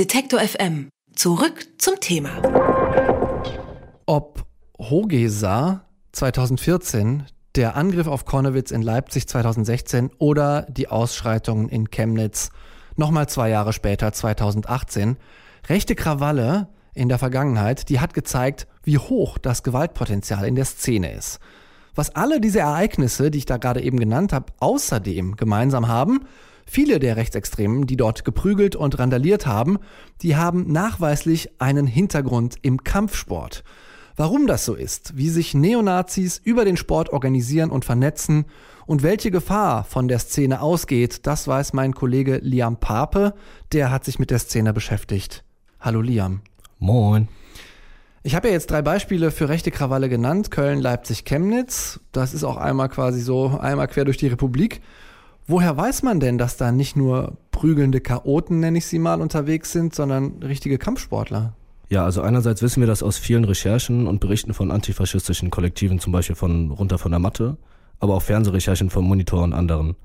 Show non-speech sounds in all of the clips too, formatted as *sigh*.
Detektor FM. Zurück zum Thema. Ob Hogesa 2014, der Angriff auf Kornewitz in Leipzig 2016 oder die Ausschreitungen in Chemnitz nochmal zwei Jahre später 2018, rechte Krawalle in der Vergangenheit, die hat gezeigt, wie hoch das Gewaltpotenzial in der Szene ist. Was alle diese Ereignisse, die ich da gerade eben genannt habe, außerdem gemeinsam haben, viele der Rechtsextremen, die dort geprügelt und randaliert haben, die haben nachweislich einen Hintergrund im Kampfsport. Warum das so ist, wie sich Neonazis über den Sport organisieren und vernetzen und welche Gefahr von der Szene ausgeht, das weiß mein Kollege Liam Pape, der hat sich mit der Szene beschäftigt. Hallo Liam. Moin. Ich habe ja jetzt drei Beispiele für rechte Krawalle genannt. Köln, Leipzig, Chemnitz. Das ist auch einmal quasi so, einmal quer durch die Republik. Woher weiß man denn, dass da nicht nur prügelnde Chaoten, nenne ich sie mal, unterwegs sind, sondern richtige Kampfsportler? Ja, also einerseits wissen wir das aus vielen Recherchen und Berichten von antifaschistischen Kollektiven, zum Beispiel von Runter von der Matte, aber auch Fernsehrecherchen von Monitor und anderen.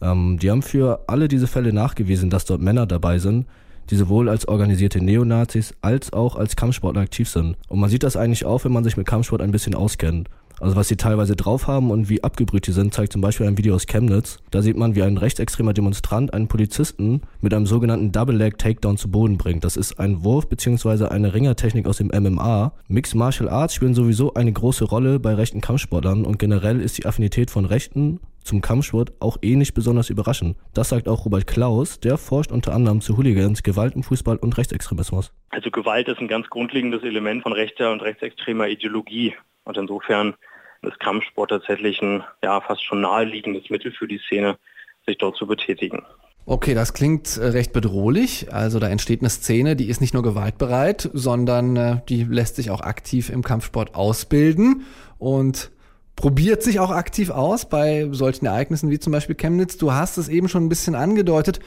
Ähm, die haben für alle diese Fälle nachgewiesen, dass dort Männer dabei sind, die sowohl als organisierte Neonazis als auch als Kampfsportler aktiv sind. Und man sieht das eigentlich auch, wenn man sich mit Kampfsport ein bisschen auskennt. Also was sie teilweise drauf haben und wie abgebrüht die sind, zeigt zum Beispiel ein Video aus Chemnitz. Da sieht man, wie ein rechtsextremer Demonstrant einen Polizisten mit einem sogenannten Double Leg Takedown zu Boden bringt. Das ist ein Wurf bzw. eine Ringertechnik aus dem MMA. Mixed Martial Arts spielen sowieso eine große Rolle bei rechten Kampfsportlern und generell ist die Affinität von Rechten zum Kampfsport auch eh nicht besonders überraschend. Das sagt auch Robert Klaus, der forscht unter anderem zu Hooligans, Gewalt im Fußball und Rechtsextremismus. Also Gewalt ist ein ganz grundlegendes Element von rechter und rechtsextremer Ideologie. Und insofern ist Kampfsport tatsächlich ein ja, fast schon naheliegendes Mittel für die Szene, sich dort zu betätigen. Okay, das klingt äh, recht bedrohlich. Also da entsteht eine Szene, die ist nicht nur gewaltbereit, sondern äh, die lässt sich auch aktiv im Kampfsport ausbilden und probiert sich auch aktiv aus bei solchen Ereignissen wie zum Beispiel Chemnitz. Du hast es eben schon ein bisschen angedeutet.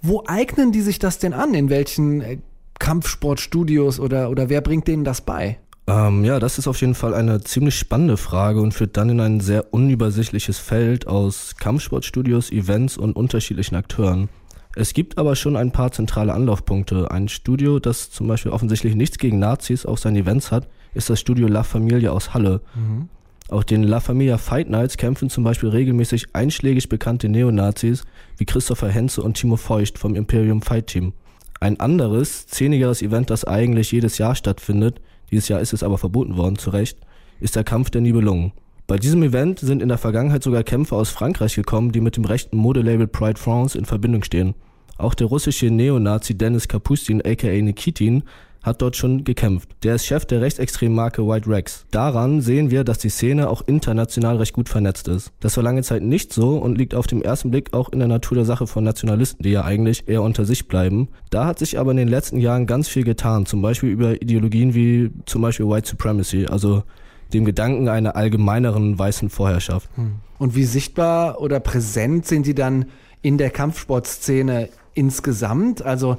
Wo eignen die sich das denn an? In welchen äh, Kampfsportstudios oder, oder wer bringt denen das bei? Ähm, ja, das ist auf jeden Fall eine ziemlich spannende Frage und führt dann in ein sehr unübersichtliches Feld aus Kampfsportstudios, Events und unterschiedlichen Akteuren. Es gibt aber schon ein paar zentrale Anlaufpunkte. Ein Studio, das zum Beispiel offensichtlich nichts gegen Nazis auf seinen Events hat, ist das Studio La Familia aus Halle. Mhm. Auf den La Familia Fight Nights kämpfen zum Beispiel regelmäßig einschlägig bekannte Neonazis wie Christopher Henze und Timo Feucht vom Imperium Fight Team. Ein anderes, zehnigeres Event, das eigentlich jedes Jahr stattfindet, dieses Jahr ist es aber verboten worden, zu Recht, ist der Kampf der Nibelungen. Bei diesem Event sind in der Vergangenheit sogar Kämpfer aus Frankreich gekommen, die mit dem rechten Modelabel Pride France in Verbindung stehen. Auch der russische Neonazi Dennis Kapustin aka Nikitin hat dort schon gekämpft. Der ist Chef der rechtsextremen Marke White Rex. Daran sehen wir, dass die Szene auch international recht gut vernetzt ist. Das war lange Zeit nicht so und liegt auf dem ersten Blick auch in der Natur der Sache von Nationalisten, die ja eigentlich eher unter sich bleiben. Da hat sich aber in den letzten Jahren ganz viel getan, zum Beispiel über Ideologien wie zum Beispiel White Supremacy, also dem Gedanken einer allgemeineren weißen Vorherrschaft. Hm. Und wie sichtbar oder präsent sind die dann in der Kampfsportszene insgesamt? Also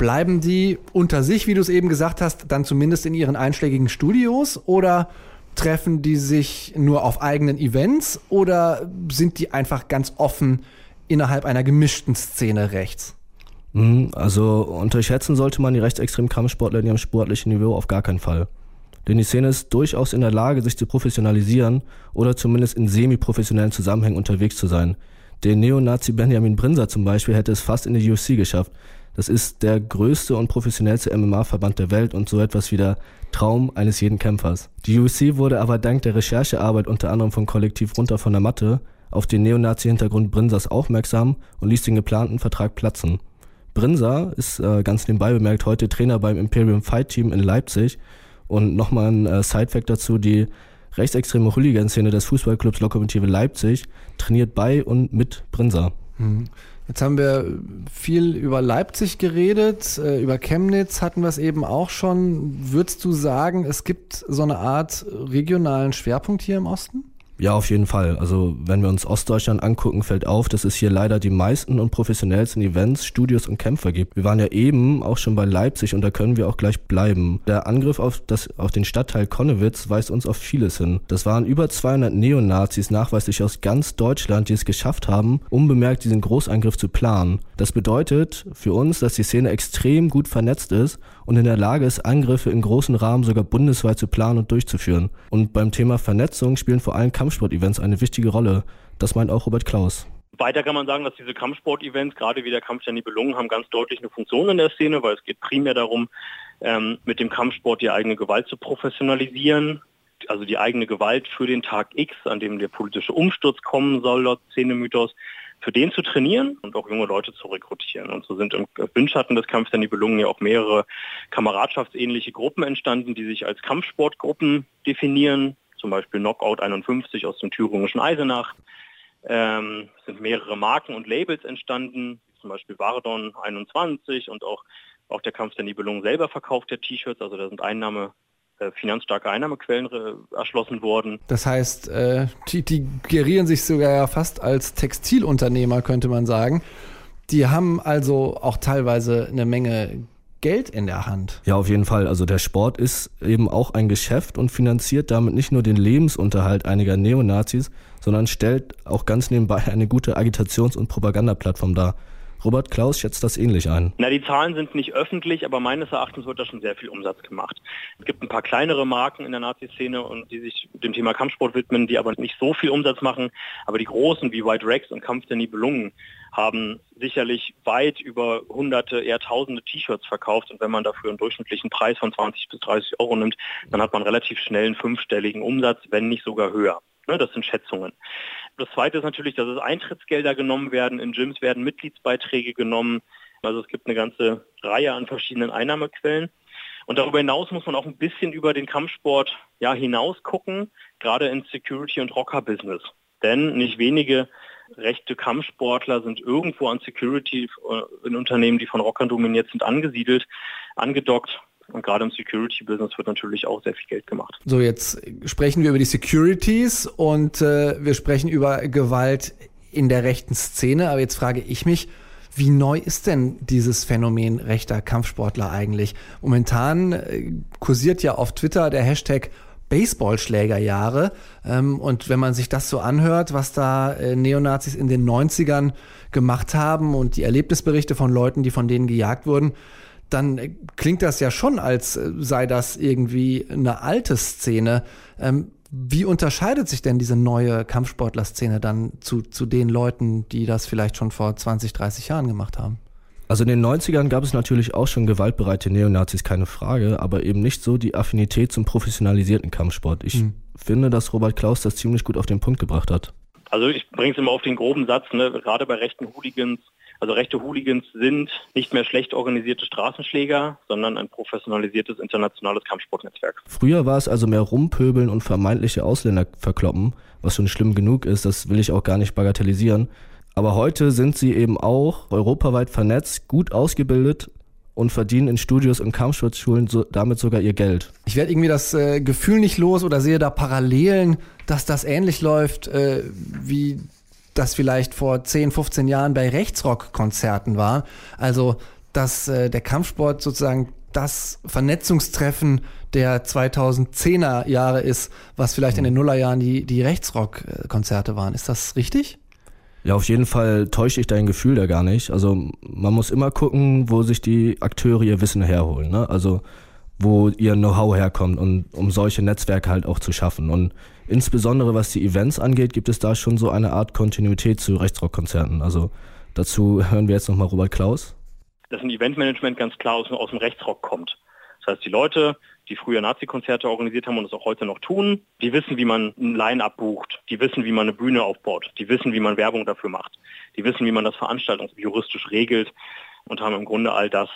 Bleiben die unter sich, wie du es eben gesagt hast, dann zumindest in ihren einschlägigen Studios oder treffen die sich nur auf eigenen Events oder sind die einfach ganz offen innerhalb einer gemischten Szene rechts? Mhm, also unterschätzen sollte man die rechtsextremen Kampfsportler in ihrem sportlichen Niveau auf gar keinen Fall. Denn die Szene ist durchaus in der Lage, sich zu professionalisieren oder zumindest in semi-professionellen Zusammenhängen unterwegs zu sein. Der Neonazi Benjamin Brinzer zum Beispiel hätte es fast in die UFC geschafft, das ist der größte und professionellste MMA-Verband der Welt und so etwas wie der Traum eines jeden Kämpfers. Die UFC wurde aber dank der Recherchearbeit unter anderem von Kollektiv runter von der Matte auf den Neonazi-Hintergrund Brinsers aufmerksam und ließ den geplanten Vertrag platzen. Brinser ist äh, ganz nebenbei bemerkt heute Trainer beim Imperium Fight Team in Leipzig und nochmal ein äh, Side-Fact dazu, die rechtsextreme Hooligan-Szene des Fußballclubs Lokomotive Leipzig trainiert bei und mit Brinser. Mhm. Jetzt haben wir viel über Leipzig geredet, äh, über Chemnitz hatten wir es eben auch schon. Würdest du sagen, es gibt so eine Art regionalen Schwerpunkt hier im Osten? Ja, auf jeden Fall. Also wenn wir uns Ostdeutschland angucken, fällt auf, dass es hier leider die meisten und professionellsten Events, Studios und Kämpfer gibt. Wir waren ja eben auch schon bei Leipzig und da können wir auch gleich bleiben. Der Angriff auf, das, auf den Stadtteil Konnewitz weist uns auf vieles hin. Das waren über 200 Neonazis nachweislich aus ganz Deutschland, die es geschafft haben, unbemerkt diesen Großangriff zu planen. Das bedeutet für uns, dass die Szene extrem gut vernetzt ist und in der Lage ist, Angriffe in großen Rahmen sogar bundesweit zu planen und durchzuführen. Und beim Thema Vernetzung spielen vor allem Kampf Kampfsport-Events eine wichtige Rolle. Das meint auch Robert Klaus. Weiter kann man sagen, dass diese Kampfsport-Events, gerade wie der Kampf der Nibelungen, haben ganz deutlich eine Funktion in der Szene, weil es geht primär darum, ähm, mit dem Kampfsport die eigene Gewalt zu professionalisieren, also die eigene Gewalt für den Tag X, an dem der politische Umsturz kommen soll, laut Szenemythos, für den zu trainieren und auch junge Leute zu rekrutieren. Und so sind im Windschatten des Kampfs der Nibelungen ja auch mehrere kameradschaftsähnliche Gruppen entstanden, die sich als Kampfsportgruppen definieren, zum Beispiel Knockout 51 aus dem thüringischen Eisenach. Ähm, sind mehrere Marken und Labels entstanden, zum Beispiel Vardon 21 und auch, auch der Kampf der Nibelungen selber verkauft der T-Shirts, also da sind Einnahme, finanzstarke Einnahmequellen äh, erschlossen worden. Das heißt, äh, die, die gerieren sich sogar ja fast als Textilunternehmer, könnte man sagen. Die haben also auch teilweise eine Menge Geld in der Hand. Ja, auf jeden Fall. Also der Sport ist eben auch ein Geschäft und finanziert damit nicht nur den Lebensunterhalt einiger Neonazis, sondern stellt auch ganz nebenbei eine gute Agitations- und Propagandaplattform dar. Robert Klaus schätzt das ähnlich ein. Na, die Zahlen sind nicht öffentlich, aber meines Erachtens wird da schon sehr viel Umsatz gemacht. Es gibt ein paar kleinere Marken in der Nazi-Szene die sich dem Thema Kampfsport widmen, die aber nicht so viel Umsatz machen. Aber die großen wie White Rex und Kampf der Nibelungen haben sicherlich weit über hunderte, eher tausende T-Shirts verkauft. Und wenn man dafür einen durchschnittlichen Preis von 20 bis 30 Euro nimmt, dann hat man relativ schnell einen fünfstelligen Umsatz, wenn nicht sogar höher. Ne, das sind Schätzungen. Das Zweite ist natürlich, dass es Eintrittsgelder genommen werden. In Gyms werden Mitgliedsbeiträge genommen. Also es gibt eine ganze Reihe an verschiedenen Einnahmequellen. Und darüber hinaus muss man auch ein bisschen über den Kampfsport ja, hinaus gucken, gerade in Security- und Rocker-Business. Denn nicht wenige rechte Kampfsportler sind irgendwo an Security äh, in Unternehmen, die von Rockern dominiert sind, angesiedelt, angedockt und gerade im Security-Business wird natürlich auch sehr viel Geld gemacht. So, jetzt sprechen wir über die Securities und äh, wir sprechen über Gewalt in der rechten Szene. Aber jetzt frage ich mich, wie neu ist denn dieses Phänomen rechter Kampfsportler eigentlich? Momentan äh, kursiert ja auf Twitter der Hashtag Baseballschlägerjahre. Ähm, und wenn man sich das so anhört, was da äh, Neonazis in den 90ern gemacht haben und die Erlebnisberichte von Leuten, die von denen gejagt wurden, dann klingt das ja schon, als sei das irgendwie eine alte Szene. Ähm, wie unterscheidet sich denn diese neue Kampfsportler-Szene dann zu, zu den Leuten, die das vielleicht schon vor 20, 30 Jahren gemacht haben? Also in den 90ern gab es natürlich auch schon gewaltbereite Neonazis, keine Frage, aber eben nicht so die Affinität zum professionalisierten Kampfsport. Ich mhm. finde, dass Robert Klaus das ziemlich gut auf den Punkt gebracht hat. Also ich bringe es immer auf den groben Satz, ne? gerade bei rechten Hooligans also rechte Hooligans sind nicht mehr schlecht organisierte Straßenschläger, sondern ein professionalisiertes internationales Kampfsportnetzwerk. Früher war es also mehr Rumpöbeln und vermeintliche Ausländer verkloppen, was schon schlimm genug ist, das will ich auch gar nicht bagatellisieren. Aber heute sind sie eben auch europaweit vernetzt, gut ausgebildet und verdienen in Studios und Kampfsportschulen so, damit sogar ihr Geld. Ich werde irgendwie das äh, Gefühl nicht los oder sehe da Parallelen, dass das ähnlich läuft äh, wie das vielleicht vor 10, 15 Jahren bei Rechtsrock-Konzerten war. Also, dass äh, der Kampfsport sozusagen das Vernetzungstreffen der 2010er Jahre ist, was vielleicht in den Nullerjahren die, die Rechtsrock-Konzerte waren. Ist das richtig? Ja, auf jeden Fall täusche ich dein Gefühl da gar nicht. Also man muss immer gucken, wo sich die Akteure ihr Wissen herholen. Ne? Also wo ihr Know-how herkommt und um solche Netzwerke halt auch zu schaffen. Und insbesondere was die Events angeht, gibt es da schon so eine Art Kontinuität zu Rechtsrockkonzerten. Also dazu hören wir jetzt nochmal Robert Klaus. Dass ein Eventmanagement ganz klar aus, aus dem Rechtsrock kommt. Das heißt, die Leute, die früher Nazi-Konzerte organisiert haben und es auch heute noch tun, die wissen, wie man ein Line-Up bucht, die wissen, wie man eine Bühne aufbaut, die wissen, wie man Werbung dafür macht, die wissen, wie man das veranstaltungsjuristisch regelt und haben im Grunde all das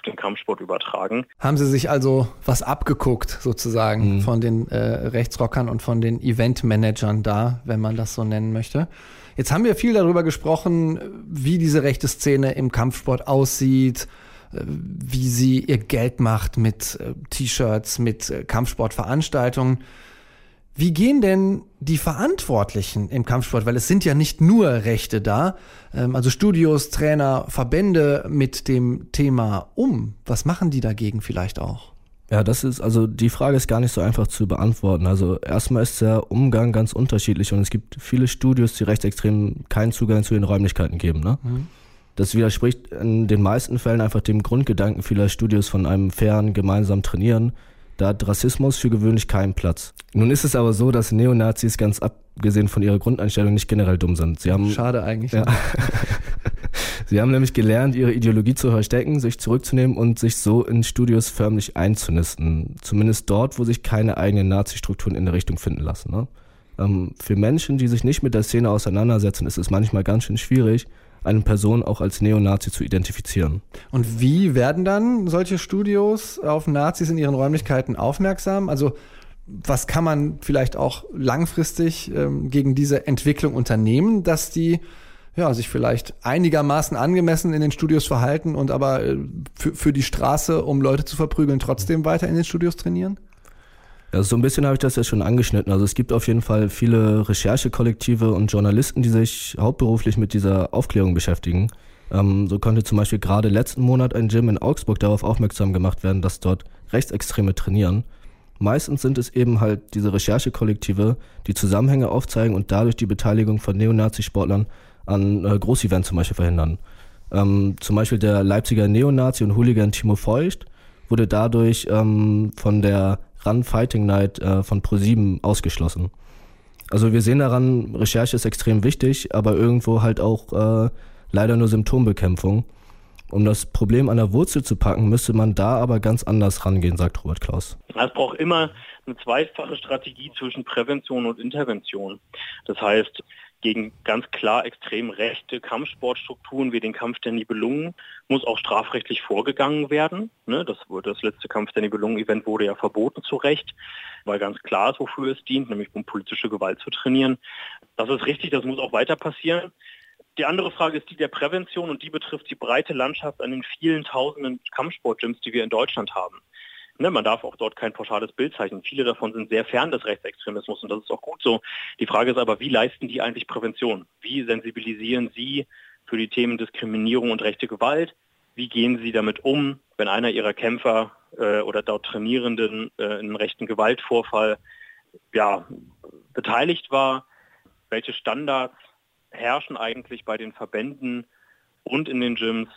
auf den Kampfsport übertragen. Haben Sie sich also was abgeguckt sozusagen mhm. von den äh, Rechtsrockern und von den Eventmanagern da, wenn man das so nennen möchte? Jetzt haben wir viel darüber gesprochen, wie diese rechte Szene im Kampfsport aussieht, äh, wie sie ihr Geld macht mit äh, T-Shirts, mit äh, Kampfsportveranstaltungen. Wie gehen denn die Verantwortlichen im Kampfsport, weil es sind ja nicht nur Rechte da, ähm, also Studios, Trainer, Verbände mit dem Thema um? Was machen die dagegen vielleicht auch? Ja, das ist, also die Frage ist gar nicht so einfach zu beantworten. Also erstmal ist der Umgang ganz unterschiedlich und es gibt viele Studios, die rechtsextrem keinen Zugang zu den Räumlichkeiten geben. Ne? Mhm. Das widerspricht in den meisten Fällen einfach dem Grundgedanken vieler Studios von einem fairen gemeinsamen Trainieren. Da hat Rassismus für gewöhnlich keinen Platz. Nun ist es aber so, dass Neonazis ganz abgesehen von ihrer Grundeinstellung nicht generell dumm sind. Sie haben, Schade eigentlich. Ja. *laughs* Sie haben nämlich gelernt, ihre Ideologie zu verstecken, sich zurückzunehmen und sich so in Studios förmlich einzunisten. Zumindest dort, wo sich keine eigenen Nazi-Strukturen in der Richtung finden lassen. Ne? Ähm, für Menschen, die sich nicht mit der Szene auseinandersetzen, ist es manchmal ganz schön schwierig, eine Person auch als Neonazi zu identifizieren. Und wie werden dann solche Studios auf Nazis in ihren Räumlichkeiten aufmerksam? Also was kann man vielleicht auch langfristig ähm, gegen diese Entwicklung unternehmen, dass die ja, sich vielleicht einigermaßen angemessen in den Studios verhalten und aber äh, für, für die Straße, um Leute zu verprügeln, trotzdem weiter in den Studios trainieren? Ja, so ein bisschen habe ich das ja schon angeschnitten. Also es gibt auf jeden Fall viele Recherchekollektive und Journalisten, die sich hauptberuflich mit dieser Aufklärung beschäftigen. Ähm, so konnte zum Beispiel gerade letzten Monat ein Gym in Augsburg darauf aufmerksam gemacht werden, dass dort Rechtsextreme trainieren. Meistens sind es eben halt diese Recherchekollektive, die Zusammenhänge aufzeigen und dadurch die Beteiligung von Neonazi-Sportlern an äh, Großevents zum Beispiel verhindern. Ähm, zum Beispiel der Leipziger Neonazi und Hooligan Timo Feucht wurde dadurch ähm, von der Run Fighting Night äh, von ProSieben ausgeschlossen. Also wir sehen daran, Recherche ist extrem wichtig, aber irgendwo halt auch äh, leider nur Symptombekämpfung. Um das Problem an der Wurzel zu packen, müsste man da aber ganz anders rangehen, sagt Robert Klaus. Es braucht immer eine zweifache Strategie zwischen Prävention und Intervention. Das heißt, gegen ganz klar extrem rechte Kampfsportstrukturen wie den Kampf der Nibelungen muss auch strafrechtlich vorgegangen werden. Ne, das, das letzte Kampf der Nibelungen-Event wurde ja verboten zu Recht, weil ganz klar ist, wofür es dient, nämlich um politische Gewalt zu trainieren. Das ist richtig, das muss auch weiter passieren. Die andere Frage ist die der Prävention und die betrifft die breite Landschaft an den vielen tausenden Kampfsportgyms, die wir in Deutschland haben. Ne, man darf auch dort kein pauschales Bild zeichnen. Viele davon sind sehr fern des Rechtsextremismus und das ist auch gut so. Die Frage ist aber, wie leisten die eigentlich Prävention? Wie sensibilisieren sie für die Themen Diskriminierung und rechte Gewalt? Wie gehen sie damit um, wenn einer ihrer Kämpfer äh, oder dort Trainierenden äh, in einem rechten Gewaltvorfall ja, beteiligt war? Welche Standards herrschen eigentlich bei den Verbänden und in den Gyms,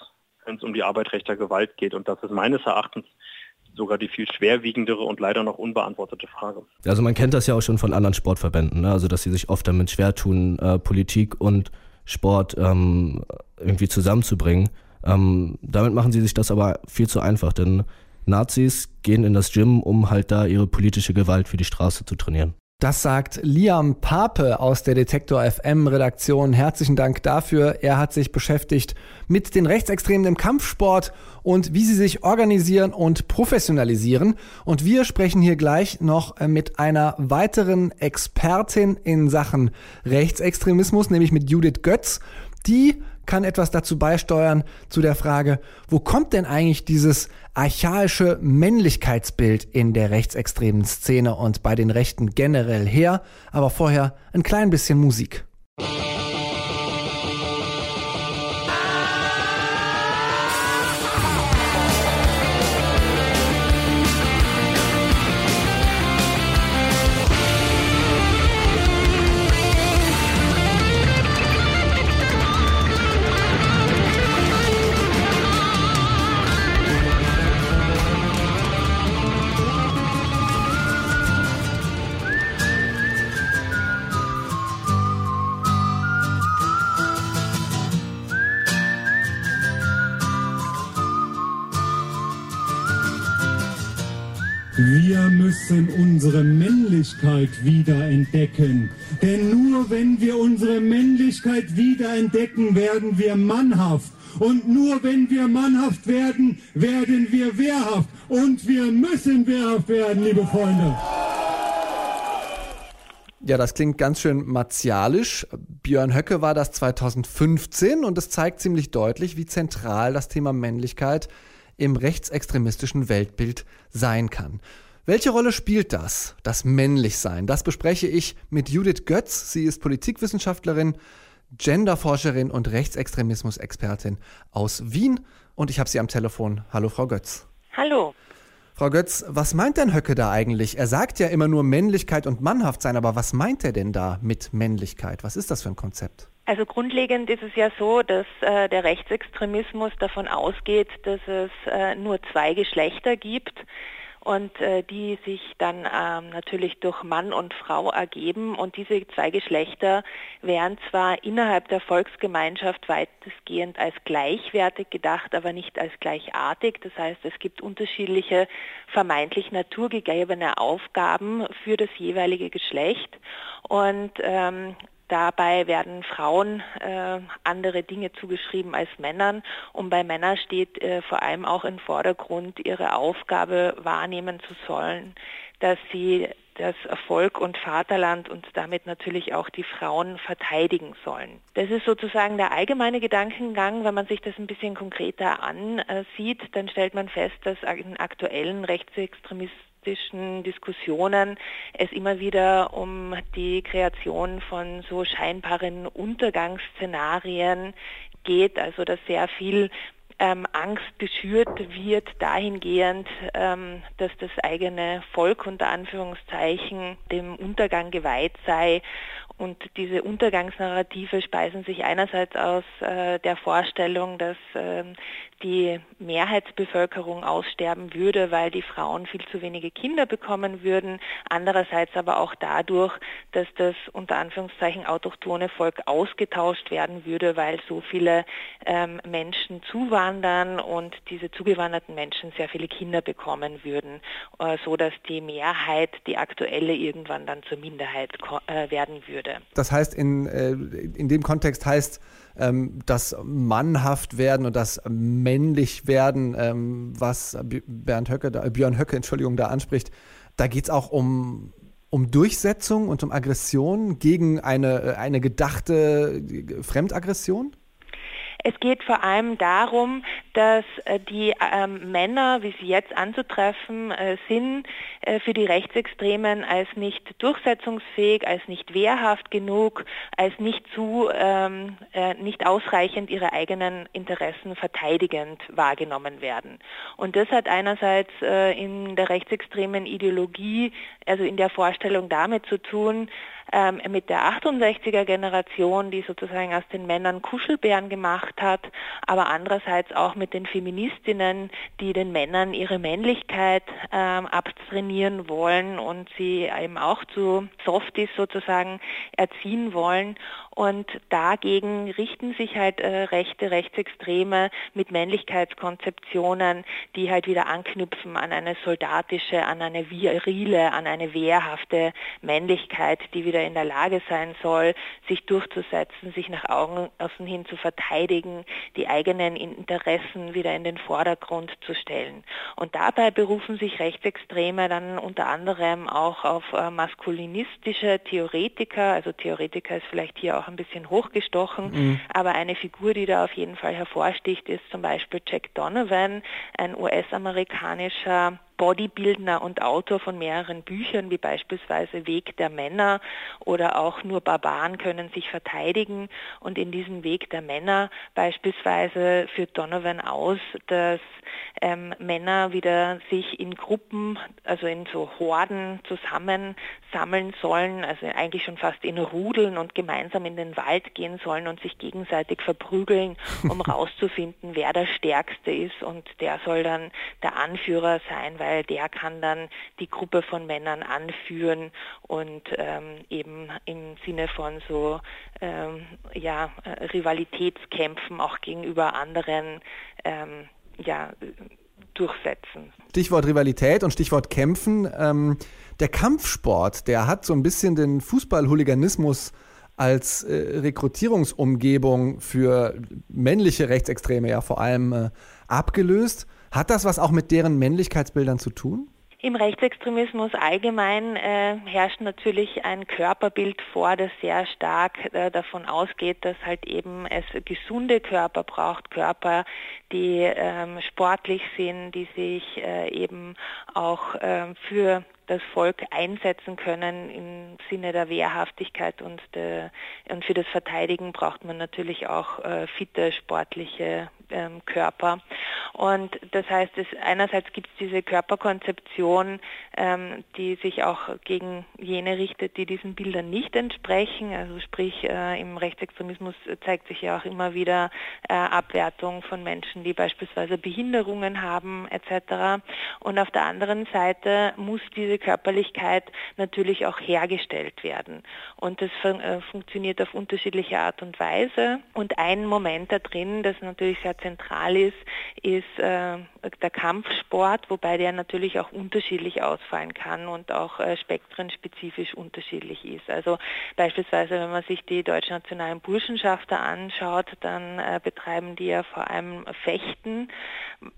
wenn es um die Arbeit rechter Gewalt geht? Und das ist meines Erachtens sogar die viel schwerwiegendere und leider noch unbeantwortete Frage. Also man kennt das ja auch schon von anderen Sportverbänden, ne? also dass sie sich oft damit schwer tun, äh, Politik und Sport ähm, irgendwie zusammenzubringen. Ähm, damit machen sie sich das aber viel zu einfach, denn Nazis gehen in das Gym, um halt da ihre politische Gewalt für die Straße zu trainieren. Das sagt Liam Pape aus der Detektor FM Redaktion. Herzlichen Dank dafür. Er hat sich beschäftigt mit den Rechtsextremen im Kampfsport und wie sie sich organisieren und professionalisieren. Und wir sprechen hier gleich noch äh, mit einer weiteren Expertin in Sachen Rechtsextremismus, nämlich mit Judith Götz. Die kann etwas dazu beisteuern zu der Frage, wo kommt denn eigentlich dieses archaische Männlichkeitsbild in der rechtsextremen Szene und bei den Rechten generell her? Aber vorher ein klein bisschen Musik. Männlichkeit wiederentdecken. Denn nur wenn wir unsere Männlichkeit wiederentdecken, werden wir mannhaft. Und nur wenn wir mannhaft werden, werden wir wehrhaft. Und wir müssen wehrhaft werden, liebe Freunde. Ja, das klingt ganz schön martialisch. Björn Höcke war das 2015 und es zeigt ziemlich deutlich, wie zentral das Thema Männlichkeit im rechtsextremistischen Weltbild sein kann. Welche Rolle spielt das, das Männlichsein? Das bespreche ich mit Judith Götz. Sie ist Politikwissenschaftlerin, Genderforscherin und Rechtsextremismus-Expertin aus Wien. Und ich habe sie am Telefon. Hallo, Frau Götz. Hallo. Frau Götz, was meint denn Höcke da eigentlich? Er sagt ja immer nur Männlichkeit und Mannhaft sein, aber was meint er denn da mit Männlichkeit? Was ist das für ein Konzept? Also grundlegend ist es ja so, dass äh, der Rechtsextremismus davon ausgeht, dass es äh, nur zwei Geschlechter gibt und äh, die sich dann ähm, natürlich durch Mann und Frau ergeben. Und diese zwei Geschlechter werden zwar innerhalb der Volksgemeinschaft weitestgehend als gleichwertig gedacht, aber nicht als gleichartig. Das heißt, es gibt unterschiedliche vermeintlich naturgegebene Aufgaben für das jeweilige Geschlecht. Und ähm, Dabei werden Frauen äh, andere Dinge zugeschrieben als Männern und bei Männern steht äh, vor allem auch im Vordergrund, ihre Aufgabe wahrnehmen zu sollen, dass sie das Erfolg und Vaterland und damit natürlich auch die Frauen verteidigen sollen. Das ist sozusagen der allgemeine Gedankengang. Wenn man sich das ein bisschen konkreter ansieht, dann stellt man fest, dass in aktuellen Rechtsextremisten feministischen Diskussionen es immer wieder um die Kreation von so scheinbaren Untergangsszenarien geht, also dass sehr viel ähm, Angst geschürt wird dahingehend, ähm, dass das eigene Volk unter Anführungszeichen dem Untergang geweiht sei und diese Untergangsnarrative speisen sich einerseits aus äh, der Vorstellung, dass äh, die Mehrheitsbevölkerung aussterben würde, weil die Frauen viel zu wenige Kinder bekommen würden. Andererseits aber auch dadurch, dass das unter Anführungszeichen autochtone Volk ausgetauscht werden würde, weil so viele ähm, Menschen zuwandern und diese zugewanderten Menschen sehr viele Kinder bekommen würden, äh, so dass die Mehrheit, die aktuelle, irgendwann dann zur Minderheit äh, werden würde Das heißt, in, äh, in dem Kontext heißt ähm, das mannhaft werden und das männlich werden, ähm, was Bernd Höcke, da, Björn Höcke, Entschuldigung, da anspricht, da geht es auch um, um Durchsetzung und um Aggression gegen eine, eine gedachte Fremdaggression? Es geht vor allem darum, dass äh, die ähm, Männer, wie sie jetzt anzutreffen äh, sind, äh, für die Rechtsextremen als nicht durchsetzungsfähig, als nicht wehrhaft genug, als nicht zu, ähm, äh, nicht ausreichend ihre eigenen Interessen verteidigend wahrgenommen werden. Und das hat einerseits in der rechtsextremen Ideologie, also in der Vorstellung damit zu tun, ähm, mit der 68er Generation, die sozusagen aus den Männern Kuschelbären gemacht hat, aber andererseits auch mit den Feministinnen, die den Männern ihre Männlichkeit ähm, abtrainieren wollen und sie eben auch zu Softies sozusagen erziehen wollen. Und dagegen richten sich halt äh, rechte, Rechtsextreme mit Männlichkeitskonzeptionen, die halt wieder anknüpfen an eine soldatische, an eine virile, an eine wehrhafte Männlichkeit, die wieder in der Lage sein soll, sich durchzusetzen, sich nach außen hin zu verteidigen, die eigenen Interessen wieder in den Vordergrund zu stellen. Und dabei berufen sich Rechtsextreme dann unter anderem auch auf äh, maskulinistische Theoretiker, also Theoretiker ist vielleicht hier auch ein bisschen hochgestochen, mhm. aber eine Figur, die da auf jeden Fall hervorsticht, ist zum Beispiel Jack Donovan, ein US-amerikanischer Bodybuilder und Autor von mehreren Büchern, wie beispielsweise Weg der Männer oder auch Nur Barbaren können sich verteidigen. Und in diesem Weg der Männer beispielsweise führt Donovan aus, dass ähm, Männer wieder sich in Gruppen, also in so Horden zusammensammeln sollen, also eigentlich schon fast in Rudeln und gemeinsam in den Wald gehen sollen und sich gegenseitig verprügeln, um *laughs* rauszufinden, wer der Stärkste ist. Und der soll dann der Anführer sein, weil der kann dann die Gruppe von Männern anführen und ähm, eben im Sinne von so ähm, ja, äh, Rivalitätskämpfen auch gegenüber anderen ähm, ja, durchsetzen. Stichwort Rivalität und Stichwort Kämpfen. Ähm, der Kampfsport, der hat so ein bisschen den Fußballhooliganismus als äh, Rekrutierungsumgebung für männliche Rechtsextreme ja vor allem äh, abgelöst. Hat das was auch mit deren Männlichkeitsbildern zu tun? Im Rechtsextremismus allgemein äh, herrscht natürlich ein Körperbild vor, das sehr stark äh, davon ausgeht, dass halt eben es gesunde Körper braucht, Körper, die ähm, sportlich sind, die sich äh, eben auch ähm, für das Volk einsetzen können im Sinne der Wehrhaftigkeit und, der, und für das Verteidigen braucht man natürlich auch äh, fitte sportliche ähm, Körper. Und das heißt, es, einerseits gibt es diese Körperkonzeption, ähm, die sich auch gegen jene richtet, die diesen Bildern nicht entsprechen. Also sprich, äh, im Rechtsextremismus zeigt sich ja auch immer wieder äh, Abwertung von Menschen, die beispielsweise Behinderungen haben etc. Und auf der anderen Seite muss diese Körperlichkeit natürlich auch hergestellt werden. Und das fun äh, funktioniert auf unterschiedliche Art und Weise. Und ein Moment da drin, das natürlich sehr zentral ist, ist äh, der Kampfsport, wobei der natürlich auch unterschiedlich ausfallen kann und auch äh, spektrenspezifische unterschiedlich ist. Also beispielsweise, wenn man sich die deutschnationalen Burschenschafter anschaut, dann äh, betreiben die ja vor allem Fechten,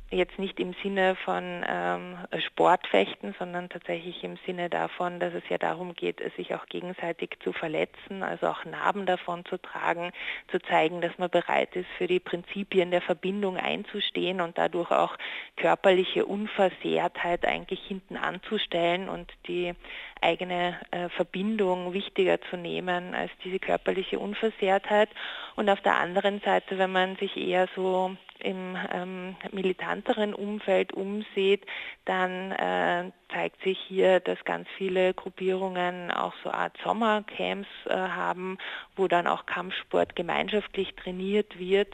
jetzt nicht im Sinne von ähm, Sportfechten, sondern tatsächlich im Sinne davon, dass es ja darum geht, sich auch gegenseitig zu verletzen, also auch Narben davon zu tragen, zu zeigen, dass man bereit ist, für die Prinzipien der Verbindung einzustehen und dadurch auch körperliche Unversehrtheit eigentlich hinten anzustellen und die eigene äh, Verbindung wichtiger zu nehmen als diese körperliche Unversehrtheit. Und auf der anderen Seite, wenn man sich eher so im ähm, militanteren Umfeld umsieht, dann äh, zeigt sich hier, dass ganz viele Gruppierungen auch so Art Sommercamps äh, haben, wo dann auch Kampfsport gemeinschaftlich trainiert wird.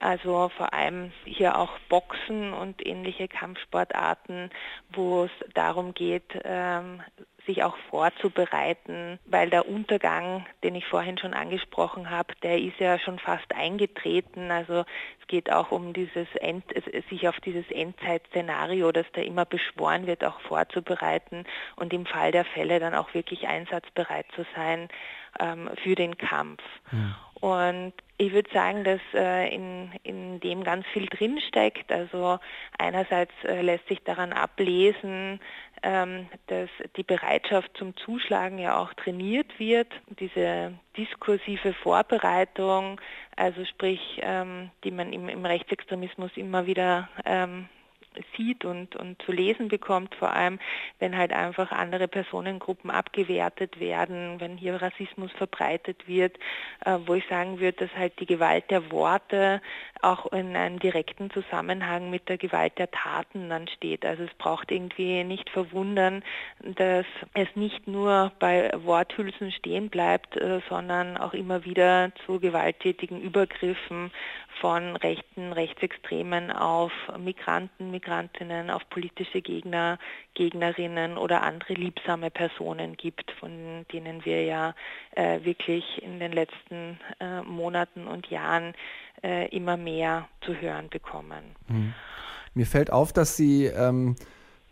Also vor allem hier auch Boxen und ähnliche Kampfsportarten, wo es darum geht, ähm, sich auch vorzubereiten, weil der Untergang, den ich vorhin schon angesprochen habe, der ist ja schon fast eingetreten. Also es geht auch um dieses End, sich auf dieses Endzeitszenario, das da immer beschworen wird, auch vorzubereiten und im Fall der Fälle dann auch wirklich einsatzbereit zu sein ähm, für den Kampf. Ja. Und ich würde sagen, dass äh, in, in dem ganz viel drinsteckt. Also einerseits äh, lässt sich daran ablesen, ähm, dass die Bereitschaft zum Zuschlagen ja auch trainiert wird. Diese diskursive Vorbereitung, also sprich, ähm, die man im, im Rechtsextremismus immer wieder ähm, sieht und, und zu lesen bekommt, vor allem wenn halt einfach andere Personengruppen abgewertet werden, wenn hier Rassismus verbreitet wird, äh, wo ich sagen würde, dass halt die Gewalt der Worte auch in einem direkten Zusammenhang mit der Gewalt der Taten dann steht. Also es braucht irgendwie nicht verwundern, dass es nicht nur bei Worthülsen stehen bleibt, äh, sondern auch immer wieder zu gewalttätigen Übergriffen von rechten, rechtsextremen auf Migranten, Migrantinnen, auf politische Gegner, Gegnerinnen oder andere liebsame Personen gibt, von denen wir ja äh, wirklich in den letzten äh, Monaten und Jahren äh, immer mehr zu hören bekommen. Hm. Mir fällt auf, dass Sie, ähm,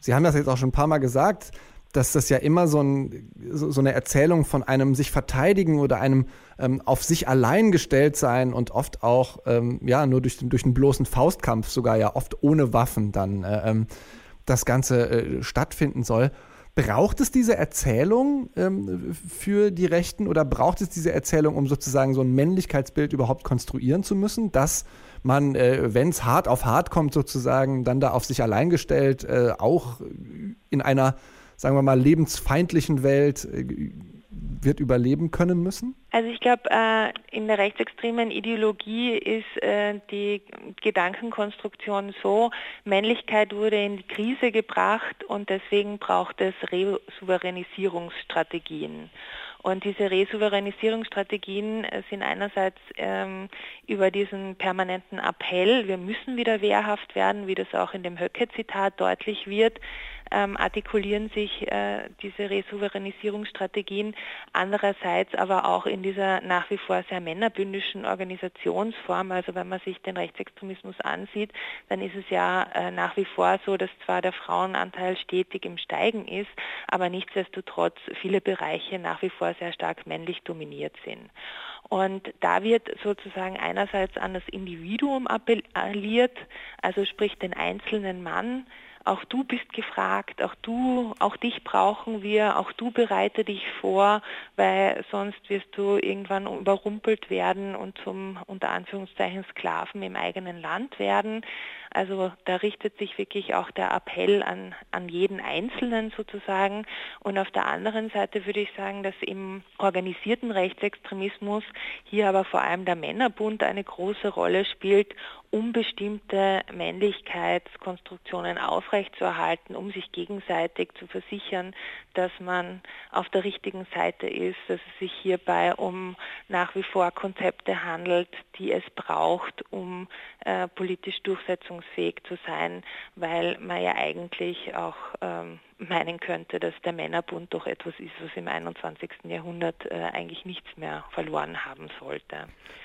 Sie haben das jetzt auch schon ein paar Mal gesagt, dass das ja immer so, ein, so, eine Erzählung von einem sich verteidigen oder einem ähm, auf sich allein gestellt sein und oft auch ähm, ja nur durch, durch einen bloßen Faustkampf sogar ja oft ohne Waffen dann äh, ähm, das Ganze äh, stattfinden soll. Braucht es diese Erzählung ähm, für die Rechten oder braucht es diese Erzählung, um sozusagen so ein Männlichkeitsbild überhaupt konstruieren zu müssen, dass man, äh, wenn es hart auf hart kommt, sozusagen dann da auf sich allein gestellt, äh, auch in einer sagen wir mal, lebensfeindlichen Welt äh, wird überleben können müssen? Also ich glaube, äh, in der rechtsextremen Ideologie ist äh, die Gedankenkonstruktion so, Männlichkeit wurde in die Krise gebracht und deswegen braucht es Resouveränisierungsstrategien. Und diese Resouveränisierungsstrategien sind einerseits ähm, über diesen permanenten Appell, wir müssen wieder wehrhaft werden, wie das auch in dem Höcke-Zitat deutlich wird, ähm, artikulieren sich äh, diese Resouveränisierungsstrategien. Andererseits aber auch in dieser nach wie vor sehr männerbündischen Organisationsform. Also wenn man sich den Rechtsextremismus ansieht, dann ist es ja äh, nach wie vor so, dass zwar der Frauenanteil stetig im Steigen ist, aber nichtsdestotrotz viele Bereiche nach wie vor sehr stark männlich dominiert sind. Und da wird sozusagen einerseits an das Individuum appelliert, also sprich den einzelnen Mann, auch du bist gefragt, auch du, auch dich brauchen wir, auch du bereite dich vor, weil sonst wirst du irgendwann überrumpelt werden und zum unter Anführungszeichen Sklaven im eigenen Land werden. Also da richtet sich wirklich auch der Appell an, an jeden Einzelnen sozusagen. Und auf der anderen Seite würde ich sagen, dass im organisierten Rechtsextremismus hier aber vor allem der Männerbund eine große Rolle spielt, um bestimmte Männlichkeitskonstruktionen aufrechtzuerhalten, um sich gegenseitig zu versichern, dass man auf der richtigen Seite ist, dass es sich hierbei um nach wie vor Konzepte handelt, die es braucht, um äh, politisch durchsetzungsfähig zu sein, weil man ja eigentlich auch ähm, meinen könnte, dass der Männerbund doch etwas ist, was im 21. Jahrhundert äh, eigentlich nichts mehr verloren haben sollte.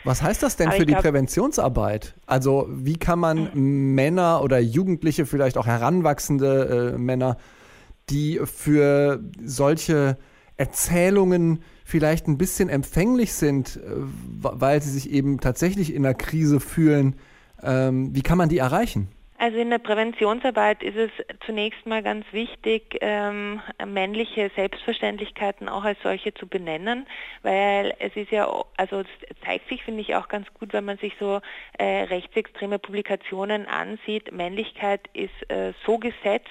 Was heißt das denn Aber für die glaub, Präventionsarbeit? Also wie kann man mhm. Männer oder Jugendliche, vielleicht auch heranwachsende äh, Männer, die für solche Erzählungen vielleicht ein bisschen empfänglich sind, äh, weil sie sich eben tatsächlich in einer Krise fühlen, ähm, wie kann man die erreichen? Also in der Präventionsarbeit ist es zunächst mal ganz wichtig, ähm, männliche Selbstverständlichkeiten auch als solche zu benennen, weil es ist ja, also es zeigt sich, finde ich, auch ganz gut, wenn man sich so äh, rechtsextreme Publikationen ansieht. Männlichkeit ist äh, so gesetzt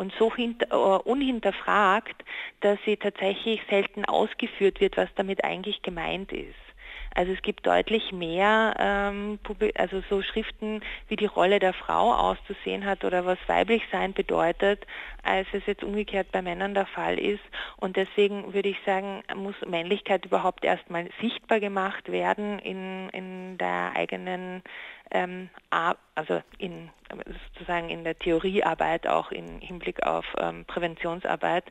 und so uh, unhinterfragt, dass sie tatsächlich selten ausgeführt wird, was damit eigentlich gemeint ist. Also es gibt deutlich mehr, ähm, also so Schriften, wie die Rolle der Frau auszusehen hat oder was weiblich sein bedeutet, als es jetzt umgekehrt bei Männern der Fall ist. Und deswegen würde ich sagen, muss Männlichkeit überhaupt erstmal sichtbar gemacht werden in, in der eigenen ähm, also in sozusagen in der Theoriearbeit, auch im Hinblick auf ähm, Präventionsarbeit.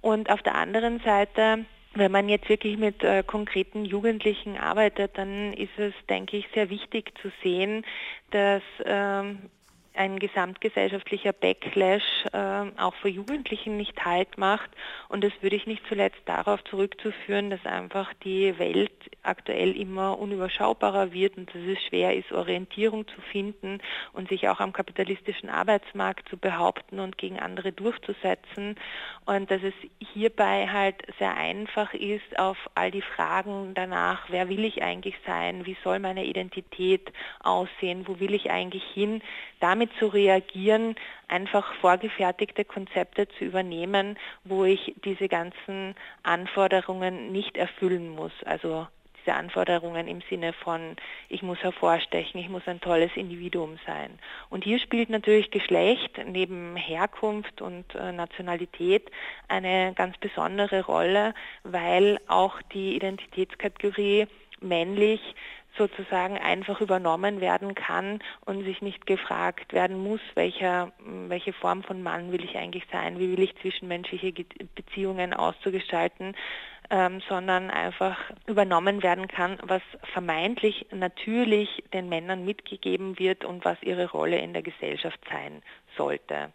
Und auf der anderen Seite wenn man jetzt wirklich mit äh, konkreten Jugendlichen arbeitet, dann ist es, denke ich, sehr wichtig zu sehen, dass ähm, ein gesamtgesellschaftlicher Backlash äh, auch für Jugendlichen nicht Halt macht. Und das würde ich nicht zuletzt darauf zurückzuführen, dass einfach die Welt aktuell immer unüberschaubarer wird und dass es schwer ist, Orientierung zu finden und sich auch am kapitalistischen Arbeitsmarkt zu behaupten und gegen andere durchzusetzen. Und dass es hierbei halt sehr einfach ist, auf all die Fragen danach, wer will ich eigentlich sein, wie soll meine Identität aussehen, wo will ich eigentlich hin, damit zu reagieren, einfach vorgefertigte Konzepte zu übernehmen, wo ich diese ganzen Anforderungen nicht erfüllen muss. Also diese Anforderungen im Sinne von, ich muss hervorstechen, ich muss ein tolles Individuum sein. Und hier spielt natürlich Geschlecht neben Herkunft und äh, Nationalität eine ganz besondere Rolle, weil auch die Identitätskategorie männlich sozusagen einfach übernommen werden kann und sich nicht gefragt werden muss, welcher, welche Form von Mann will ich eigentlich sein, wie will ich zwischenmenschliche Beziehungen auszugestalten, ähm, sondern einfach übernommen werden kann, was vermeintlich natürlich den Männern mitgegeben wird und was ihre Rolle in der Gesellschaft sein sollte.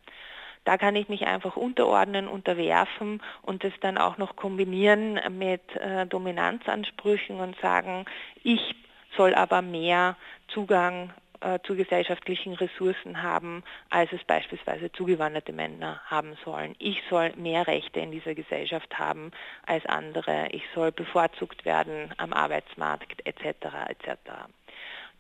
Da kann ich mich einfach unterordnen, unterwerfen und das dann auch noch kombinieren mit äh, Dominanzansprüchen und sagen, ich soll aber mehr Zugang äh, zu gesellschaftlichen Ressourcen haben, als es beispielsweise zugewanderte Männer haben sollen. Ich soll mehr Rechte in dieser Gesellschaft haben als andere. Ich soll bevorzugt werden am Arbeitsmarkt etc. etc.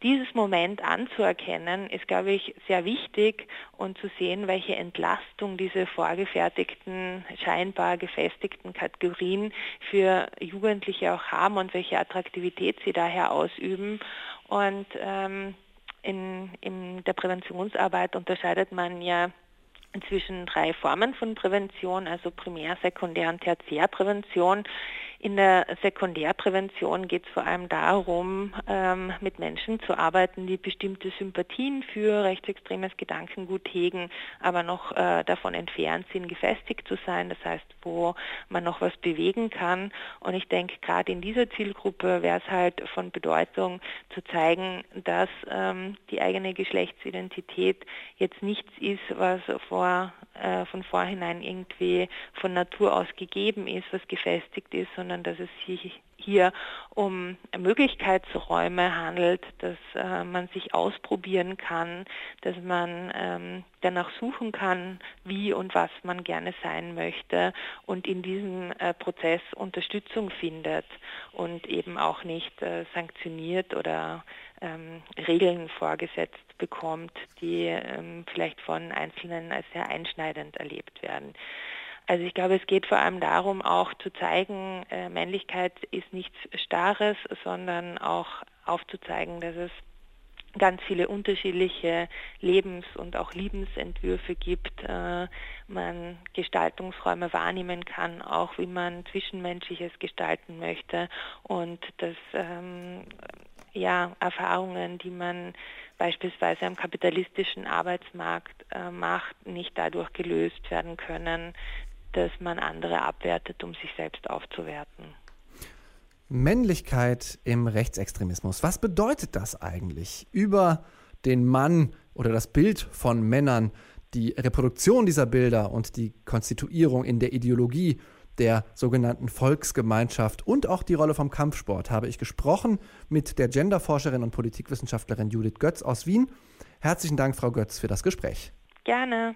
Dieses Moment anzuerkennen, ist, glaube ich, sehr wichtig und zu sehen, welche Entlastung diese vorgefertigten, scheinbar gefestigten Kategorien für Jugendliche auch haben und welche Attraktivität sie daher ausüben. Und ähm, in, in der Präventionsarbeit unterscheidet man ja inzwischen drei Formen von Prävention, also Primär-, Sekundär- und Tertiärprävention. In der Sekundärprävention geht es vor allem darum, ähm, mit Menschen zu arbeiten, die bestimmte Sympathien für rechtsextremes Gedankengut hegen, aber noch äh, davon entfernt sind, gefestigt zu sein. Das heißt, wo man noch was bewegen kann. Und ich denke, gerade in dieser Zielgruppe wäre es halt von Bedeutung zu zeigen, dass ähm, die eigene Geschlechtsidentität jetzt nichts ist, was vor, äh, von vorhinein irgendwie von Natur aus gegeben ist, was gefestigt ist, sondern sondern dass es sich hier um Möglichkeitsräume handelt, dass äh, man sich ausprobieren kann, dass man ähm, danach suchen kann, wie und was man gerne sein möchte und in diesem äh, Prozess Unterstützung findet und eben auch nicht äh, sanktioniert oder ähm, Regeln vorgesetzt bekommt, die ähm, vielleicht von Einzelnen als sehr einschneidend erlebt werden. Also ich glaube, es geht vor allem darum, auch zu zeigen, äh, Männlichkeit ist nichts Starres, sondern auch aufzuzeigen, dass es ganz viele unterschiedliche Lebens- und auch Liebensentwürfe gibt, äh, man Gestaltungsräume wahrnehmen kann, auch wie man Zwischenmenschliches gestalten möchte und dass ähm, ja, Erfahrungen, die man beispielsweise am kapitalistischen Arbeitsmarkt äh, macht, nicht dadurch gelöst werden können, dass man andere abwertet, um sich selbst aufzuwerten. Männlichkeit im Rechtsextremismus. Was bedeutet das eigentlich? Über den Mann oder das Bild von Männern, die Reproduktion dieser Bilder und die Konstituierung in der Ideologie der sogenannten Volksgemeinschaft und auch die Rolle vom Kampfsport habe ich gesprochen mit der Genderforscherin und Politikwissenschaftlerin Judith Götz aus Wien. Herzlichen Dank, Frau Götz, für das Gespräch. Gerne.